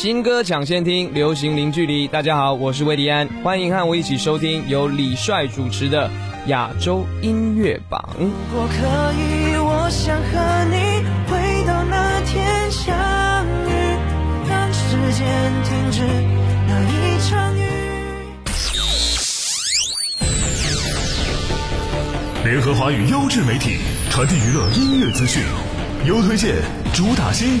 新歌抢先听，流行零距离。大家好，我是魏迪安，欢迎和我一起收听由李帅主持的亚洲音乐榜。如果可以，我想和你回到那天相遇，让时间停止那一场雨。联合华语优质媒体，传递娱乐音乐资讯，优推荐，主打新，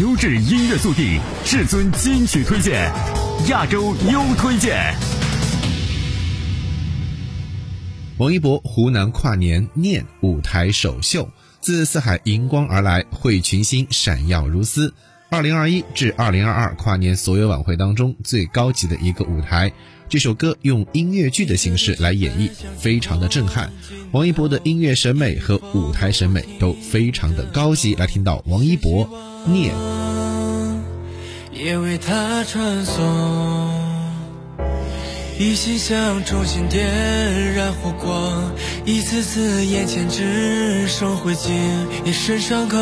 优质音乐速递，至尊金曲推荐，亚洲优推荐。王一博湖南跨年念舞台首秀，自四海银光而来，汇群星闪耀如丝。二零二一至二零二二跨年所有晚会当中最高级的一个舞台。这首歌用音乐剧的形式来演绎，非常的震撼。王一博的音乐审美和舞台审美都非常的高级。来听到王一博念，也为他传颂，一心想重新点燃火光，一次次眼前只剩灰烬，一身伤口，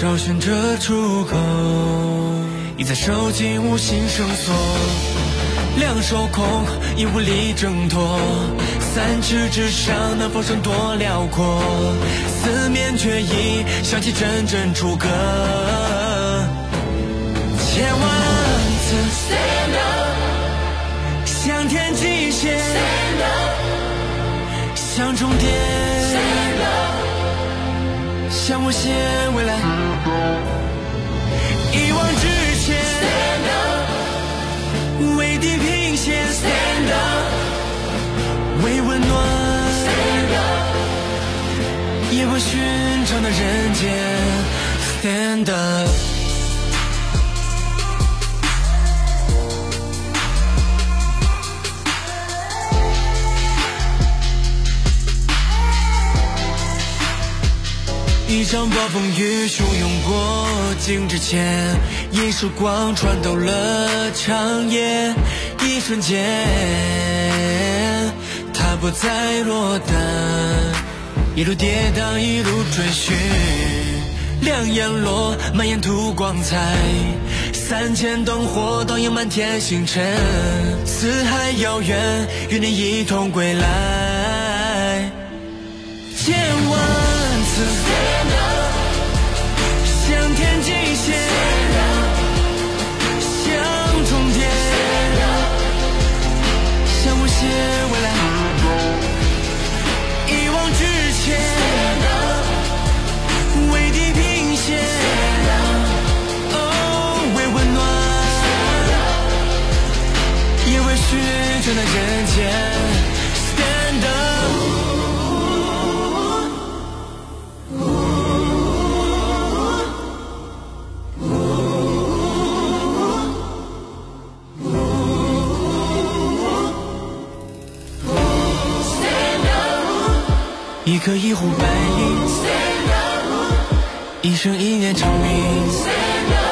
找寻着出口。已在手机无心绳索，两手空，已无力挣脱。三尺之上，能否剩多辽阔？四面却已响起阵阵楚歌。千万次 stand up，向天际线 stand up，向终点 stand up，向无限未来为地平线 stand up，为温暖 stand up，也不寻常的人间 stand up。一场暴风雨汹涌过境之前，一束光穿透了长夜，一瞬间，他不再落单，一路跌宕，一路追寻，两眼落，满眼吐光彩，三千灯火倒映满天星辰，四海遥远，与你一同归来，一颗一呼百应，一生一念成名。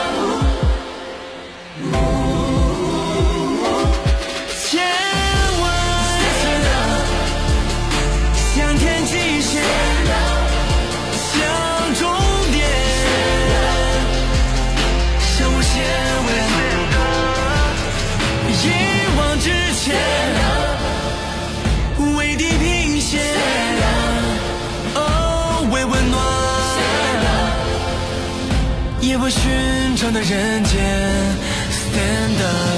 也为寻常的人间，stand up。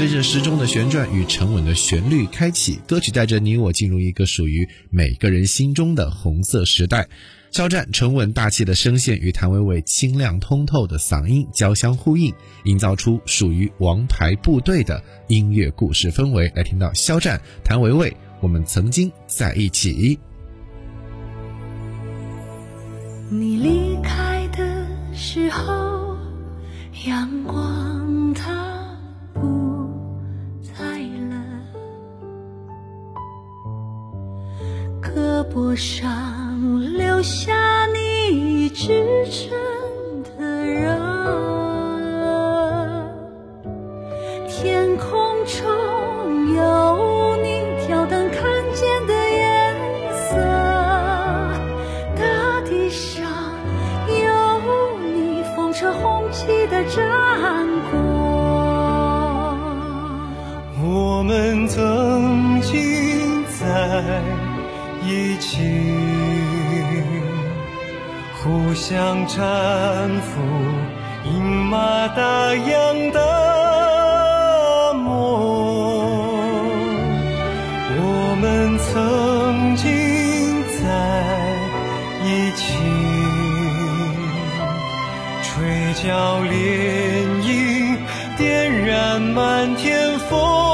随着时钟的旋转与沉稳的旋律开启，歌曲带着你我进入一个属于每个人心中的红色时代。肖战沉稳大气的声线与谭维维清亮通透的嗓音交相呼应，营造出属于王牌部队的音乐故事氛围。来听到肖战、谭维维，我们曾经在一起。你离开的时候，阳光胳膊上。留下你支撑的人，天空中有你挑灯看见的颜色，大地上有你风车红旗的战果。我们曾经在一起。互相搀扶，饮马大洋的梦。我们曾经在一起，吹角涟漪，点燃满天风。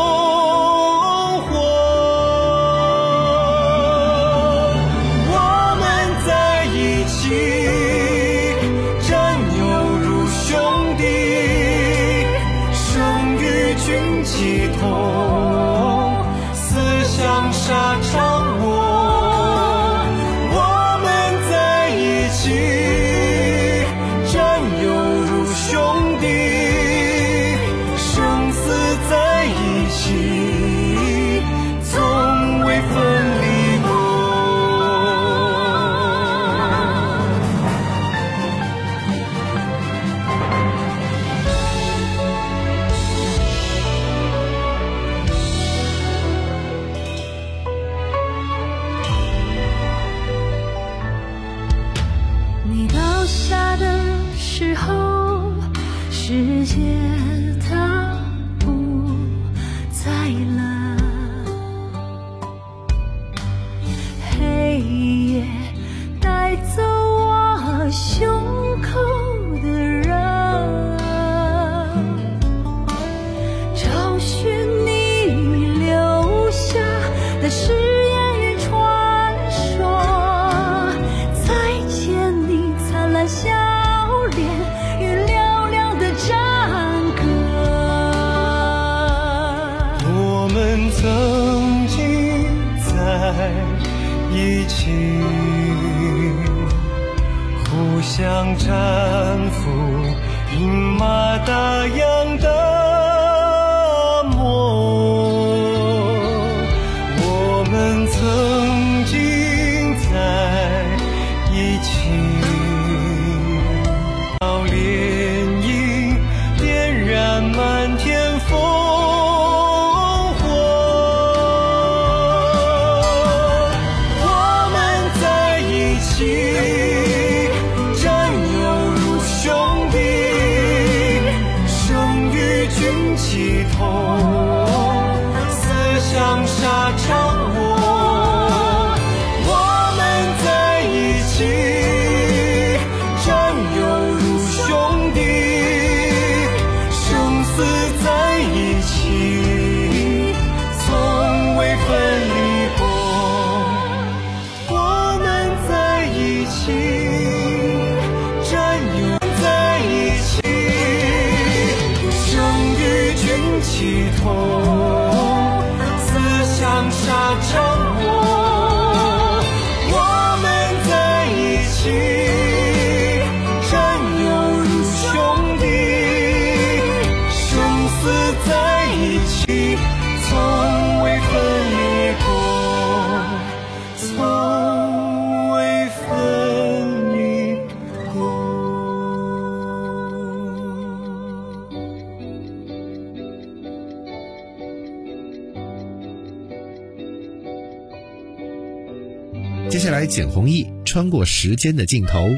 简弘毅，穿过时间的尽头。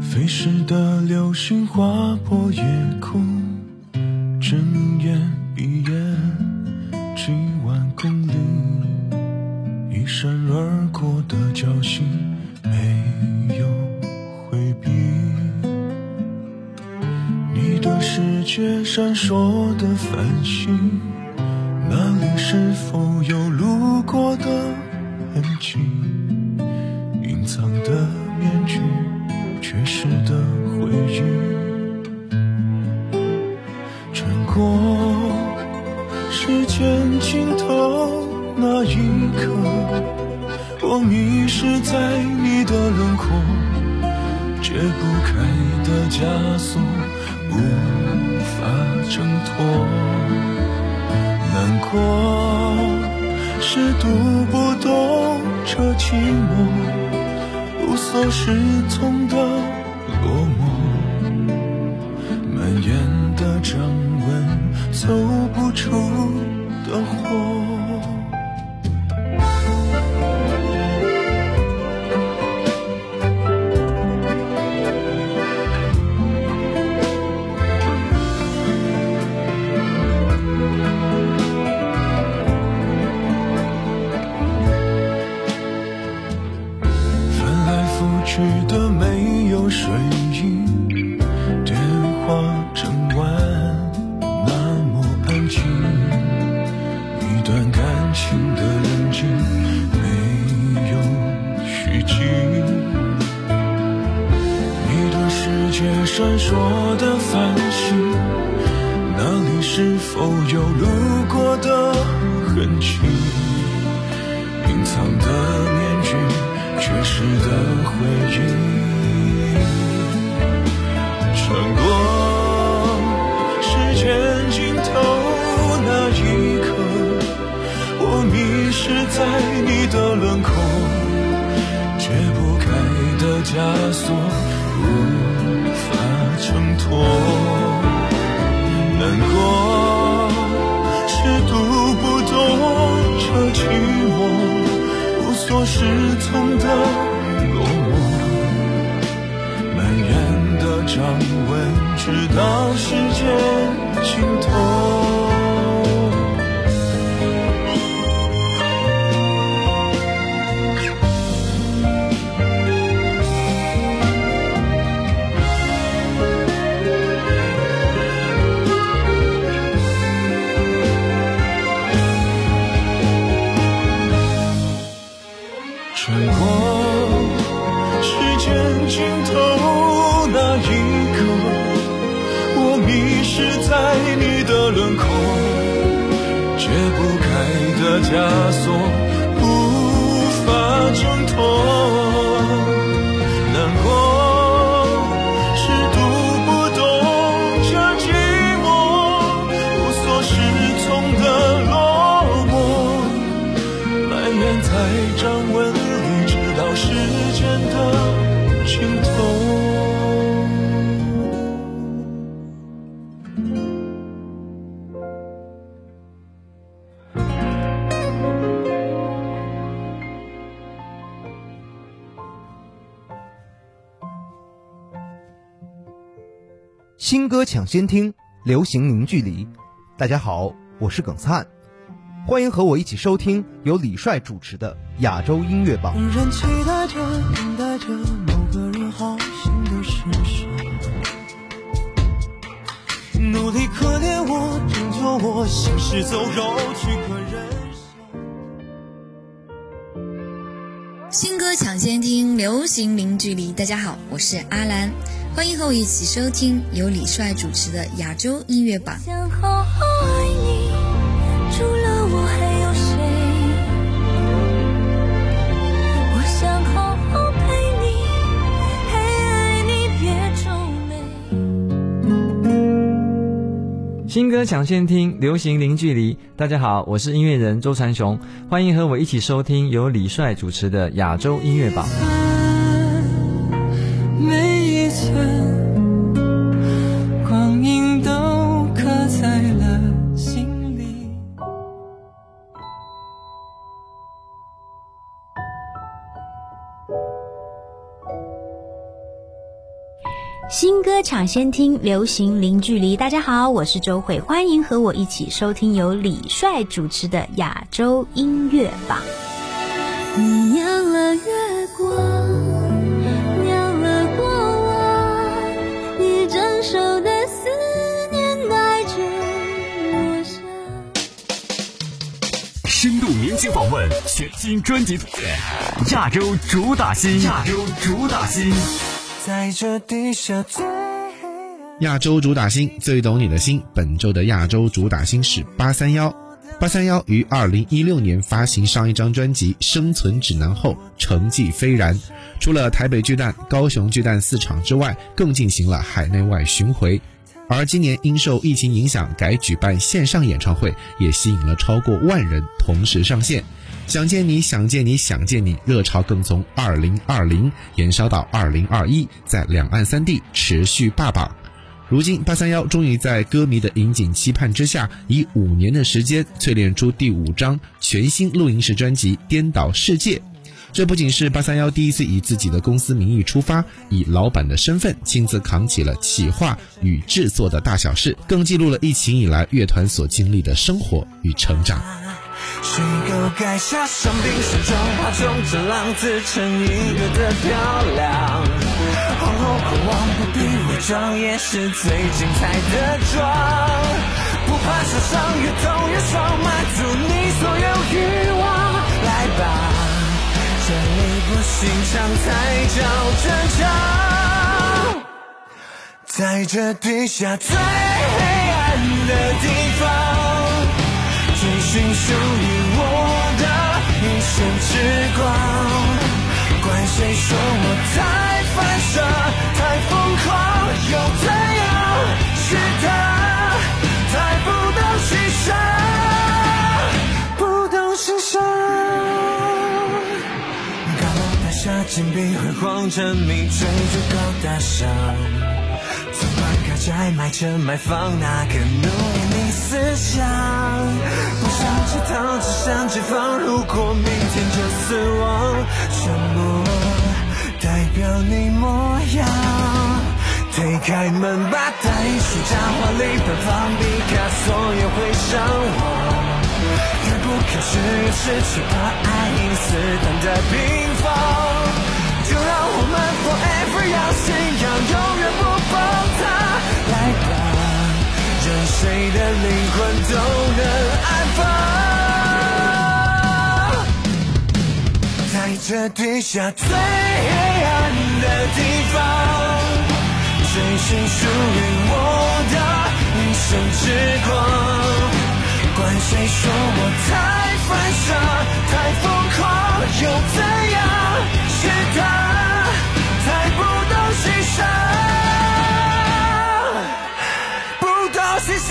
飞逝的流星划破夜空。说的繁星，那里是否有路过的痕迹？隐藏的面具。缺失的回忆，穿过时间尽头那一刻，我迷失在你的轮廓，解不开的枷锁，无法挣脱。难过是读不懂这寂寞。无所适从的落寞，蔓延的掌纹，走不出的火。迷失在你的轮廓，解不开的枷锁，无法挣脱。难过是读不懂这寂寞，无所适从的落寞，蔓延的掌纹，直到时间尽头。穿过时间尽头那一刻我迷失在你的轮廓解不开的枷锁。新歌抢先听，流行零距离。大家好，我是耿灿，欢迎和我一起收听由李帅主持的亚洲音乐榜。人期待着，等待着某个人好心的施舍，努力可怜我，拯救我，行尸走肉去可忍新歌抢先听，流行零距离。大家好，我是阿兰。欢迎和我一起收听由李帅主持的亚洲音乐榜。想好好爱你，除了我还有谁？我想好好陪你，嘿，爱你别皱眉。新歌抢先听，流行零距离。大家好，我是音乐人周传雄，欢迎和我一起收听由李帅主持的亚洲音乐榜。抢先听，流行零距离。大家好，我是周慧，欢迎和我一起收听由李帅主持的亚洲音乐榜。你酿了月光，酿了过往，你整首的思念带着落下。深度明星访问，全新专辑推荐，亚洲主打新，亚洲主打新。在这地下最亚洲主打星最懂你的心，本周的亚洲主打星是八三幺。八三幺于二零一六年发行上一张专辑《生存指南》后，成绩斐然。除了台北巨蛋、高雄巨蛋四场之外，更进行了海内外巡回。而今年因受疫情影响，改举办线上演唱会，也吸引了超过万人同时上线。想见你，想见你，想见你，热潮更从二零二零延烧到二零二一，在两岸三地持续霸榜。如今，八三幺终于在歌迷的引颈期盼之下，以五年的时间淬炼出第五张全新录音室专辑《颠倒世界》。这不仅是八三幺第一次以自己的公司名义出发，以老板的身份亲自扛起了企划与制作的大小事，更记录了疫情以来乐团所经历的生活与成长。水沟盖下伤兵身中，怕中这浪子成一个的漂亮。皇后狂妄，不必伪装，也是最精彩的妆。不怕受伤，越痛越爽，满足你所有欲望。来吧，这里不寻常才叫正常。在这地下最黑暗的地方。追寻属于我的一生之光，管谁说我太反射、太疯狂，又怎样？是他太不懂欣赏，不懂欣赏。高楼大厦金碧辉煌，沉迷追逐高大上。纵观开债买车买房，哪个奴役你思想？不想知道，只想解放。如果明天就死亡，什么代表你模样？推开门，把大艺术家华丽奔放，毕卡索也会伤我。越不可视，越失去把爱因斯坦的平方。就让我们 forever 要信仰，永远不崩塌。来吧，任谁的灵魂都能安放。这地下最黑暗的地方，追寻属于我的一生之光。管谁说我太犯傻、太疯狂，又怎样？是他太不懂欣赏，不懂欣赏，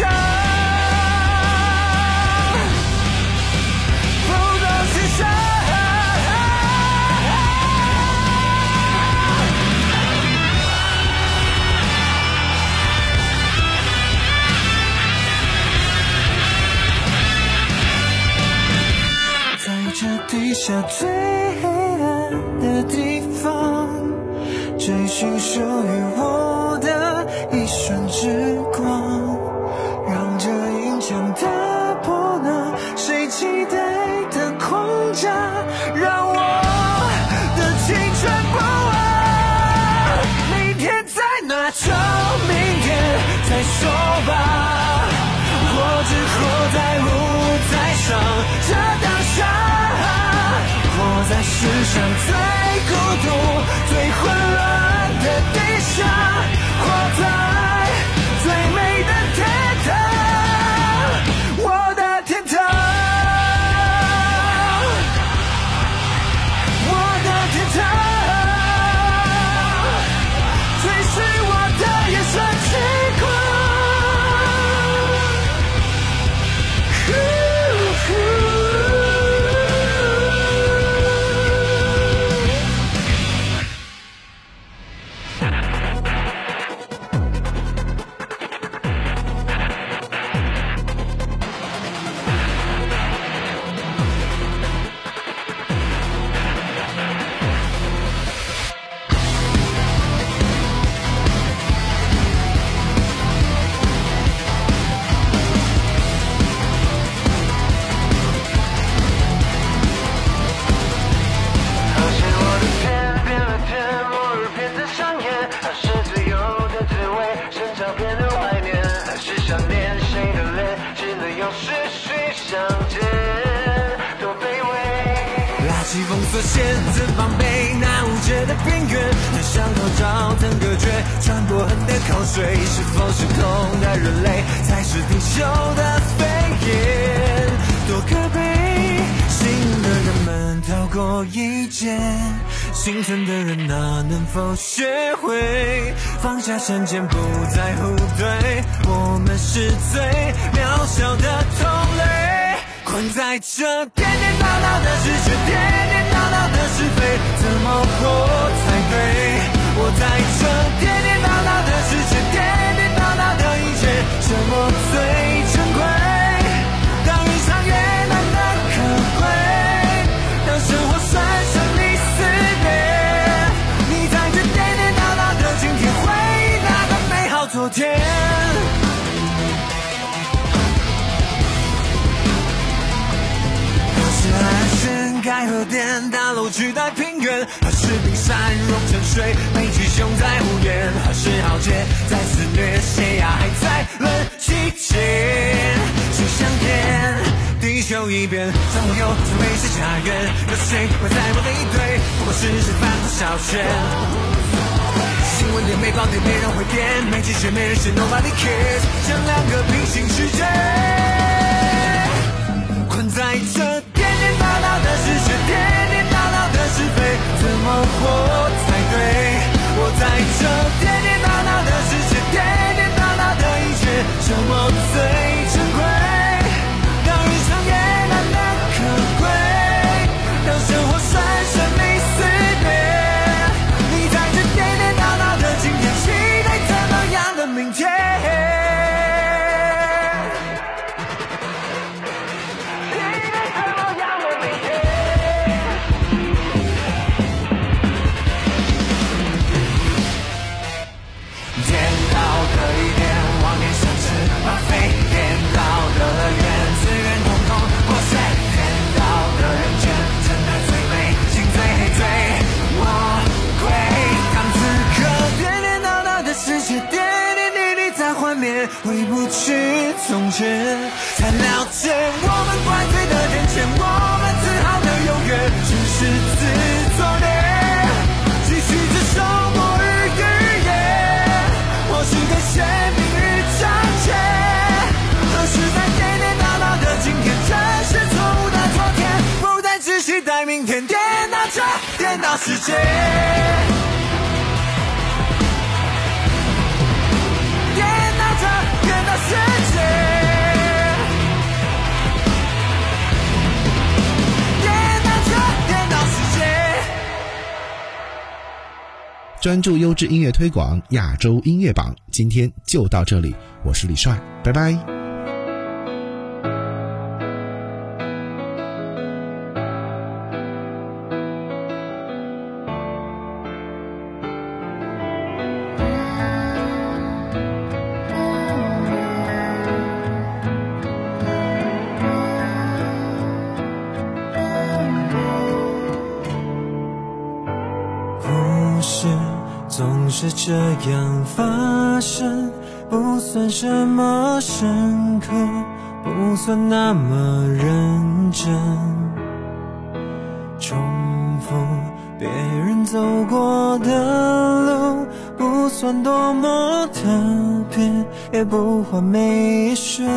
上最孤独、最混乱的地下，活在幸存的人哪能否学会放下成见，不再互怼？我们是最渺小的同类，困在这颠颠倒倒的世界，颠颠倒倒的是非，怎么活才对？我在这颠颠倒倒的世界，颠颠倒倒的一切，什么最天。何时海参开核电大楼取代平原？何时冰山融成水，北极熊在无言？何时浩劫在肆虐，血压还在冷气间？去向天，地球一边，上有只会是家园，有谁会在我的一堆？不过是吃饭或小圈。新闻点没爆点，没人会点，没鸡血，没人写，Nobody cares，像两个平行世界。困在这颠颠倒倒的世界，颠颠倒倒的是非，怎么活才对？我在这颠颠倒倒的世界，颠颠倒倒的一切，什么最珍颠倒世界。颠倒着颠倒世界，颠倒着颠倒世界。专注优质音乐推广，亚洲音乐榜，今天就到这里，我是李帅，拜拜。是这样发生，不算什么深刻，不算那么认真。重复别人走过的路，不算多么特别，也不完美一瞬。